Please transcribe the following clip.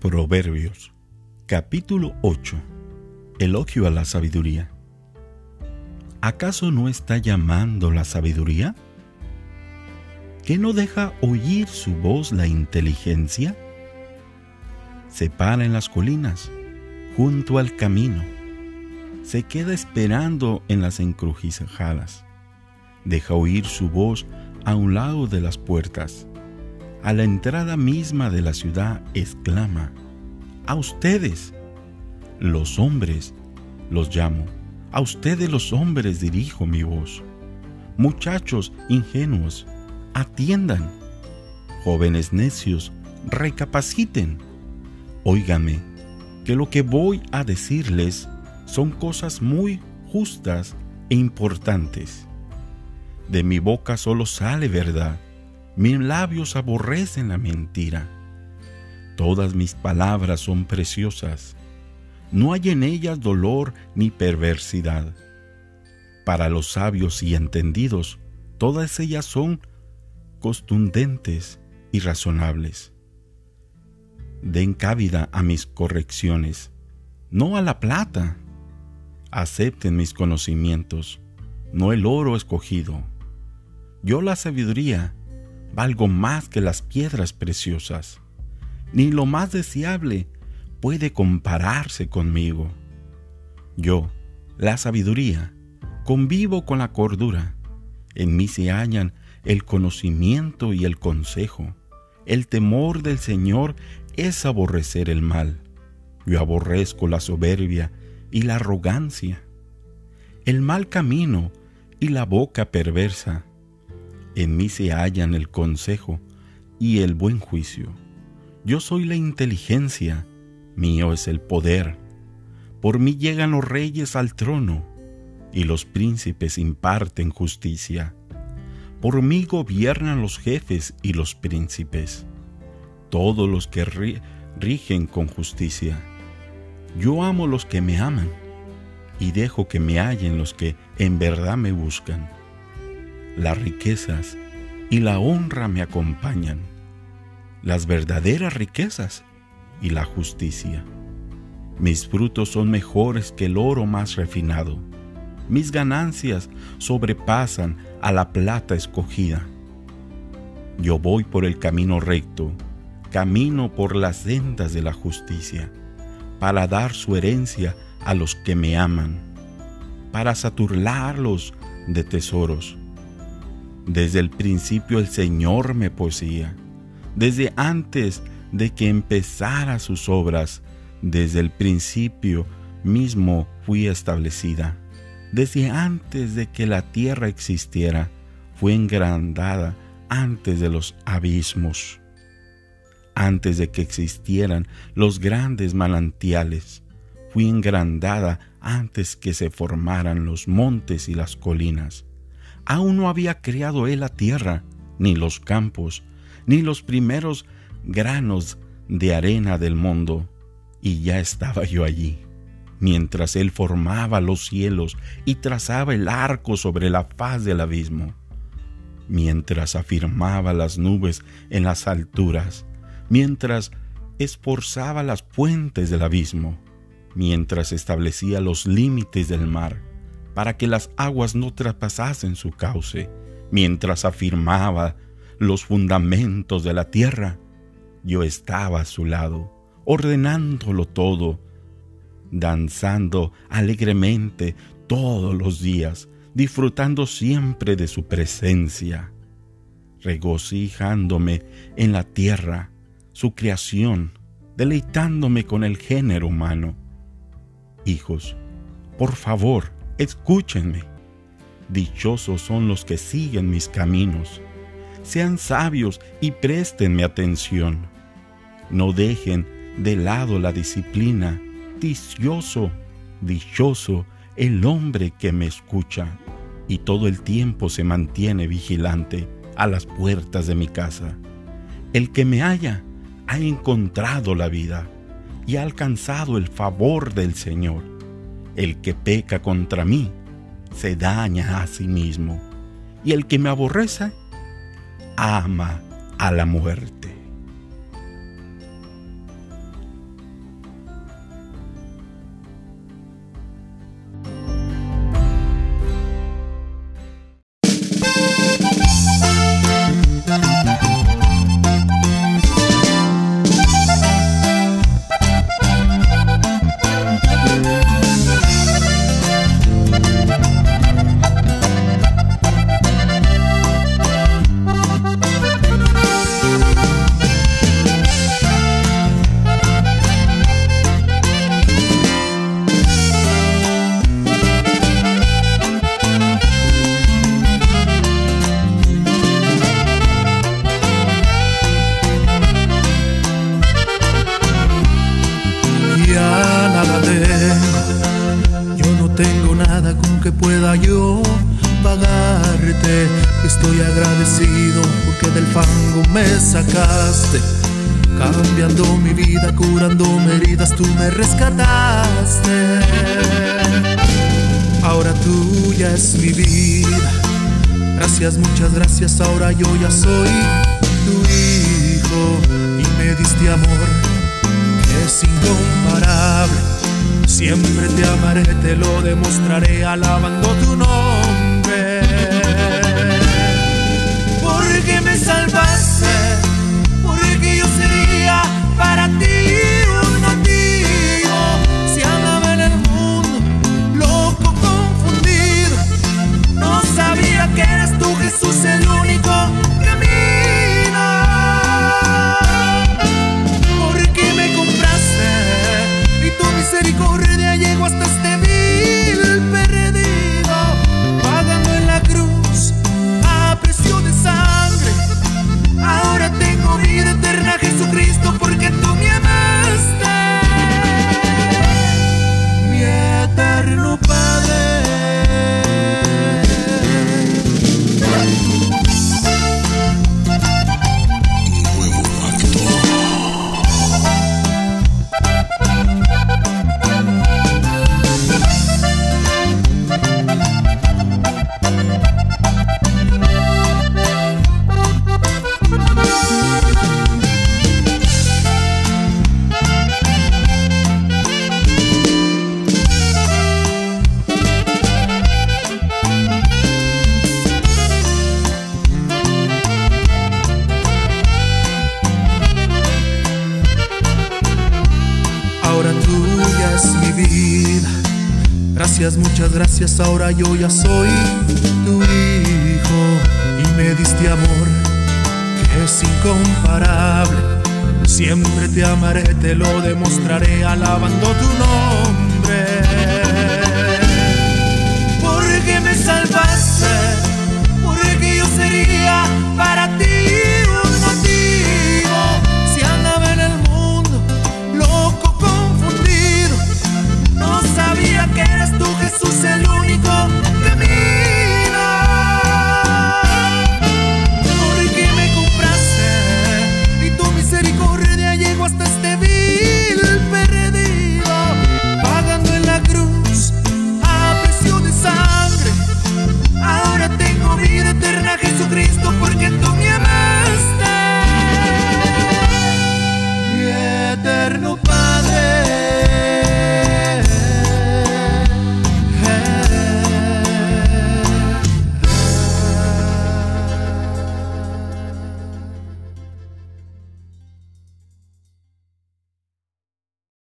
Proverbios, capítulo 8. Elogio a la sabiduría. ¿Acaso no está llamando la sabiduría? ¿Que no deja oír su voz la inteligencia? Se para en las colinas, junto al camino. Se queda esperando en las encrucijadas. Deja oír su voz a un lado de las puertas a la entrada misma de la ciudad exclama, a ustedes, los hombres, los llamo, a ustedes los hombres dirijo mi voz. Muchachos ingenuos, atiendan. Jóvenes necios, recapaciten. Óigame, que lo que voy a decirles son cosas muy justas e importantes. De mi boca solo sale verdad mis labios aborrecen la mentira. Todas mis palabras son preciosas. No hay en ellas dolor ni perversidad. Para los sabios y entendidos, todas ellas son costundentes y razonables. Den cabida a mis correcciones, no a la plata. Acepten mis conocimientos, no el oro escogido. Yo la sabiduría valgo más que las piedras preciosas. Ni lo más deseable puede compararse conmigo. Yo, la sabiduría, convivo con la cordura. En mí se hallan el conocimiento y el consejo. El temor del Señor es aborrecer el mal. Yo aborrezco la soberbia y la arrogancia, el mal camino y la boca perversa en mí se hallan el consejo y el buen juicio. Yo soy la inteligencia, mío es el poder. Por mí llegan los reyes al trono y los príncipes imparten justicia. Por mí gobiernan los jefes y los príncipes, todos los que rigen con justicia. Yo amo los que me aman y dejo que me hallen los que en verdad me buscan las riquezas y la honra me acompañan, las verdaderas riquezas y la justicia. Mis frutos son mejores que el oro más refinado. Mis ganancias sobrepasan a la plata escogida. Yo voy por el camino recto, camino por las sendas de la justicia, para dar su herencia a los que me aman, para saturlarlos de tesoros desde el principio el Señor me poseía. Desde antes de que empezara sus obras, desde el principio mismo fui establecida. Desde antes de que la tierra existiera, fue engrandada antes de los abismos, antes de que existieran los grandes manantiales. Fui engrandada antes que se formaran los montes y las colinas Aún no había creado él la tierra, ni los campos, ni los primeros granos de arena del mundo, y ya estaba yo allí, mientras él formaba los cielos y trazaba el arco sobre la faz del abismo, mientras afirmaba las nubes en las alturas, mientras esforzaba las puentes del abismo, mientras establecía los límites del mar, para que las aguas no traspasasen su cauce, mientras afirmaba los fundamentos de la tierra. Yo estaba a su lado, ordenándolo todo, danzando alegremente todos los días, disfrutando siempre de su presencia, regocijándome en la tierra, su creación, deleitándome con el género humano. Hijos, por favor, Escúchenme. Dichosos son los que siguen mis caminos. Sean sabios y préstenme atención. No dejen de lado la disciplina. Dichoso, dichoso el hombre que me escucha y todo el tiempo se mantiene vigilante a las puertas de mi casa. El que me haya ha encontrado la vida y ha alcanzado el favor del Señor. El que peca contra mí se daña a sí mismo, y el que me aborrece ama a la muerte. pueda yo pagarte. Estoy agradecido porque del fango me sacaste. Cambiando mi vida, curándome heridas, tú me rescataste. Ahora tuya es mi vida. Gracias, muchas gracias. Ahora yo ya soy tu hijo y me diste amor es incomparable Siempre te amaré, te lo demostraré alabando tu nombre. Muchas gracias. Ahora yo ya soy tu hijo y me diste amor que es incomparable. Siempre te amaré, te lo demostraré alabando tu nombre. Porque me salvaste, porque yo sería eterno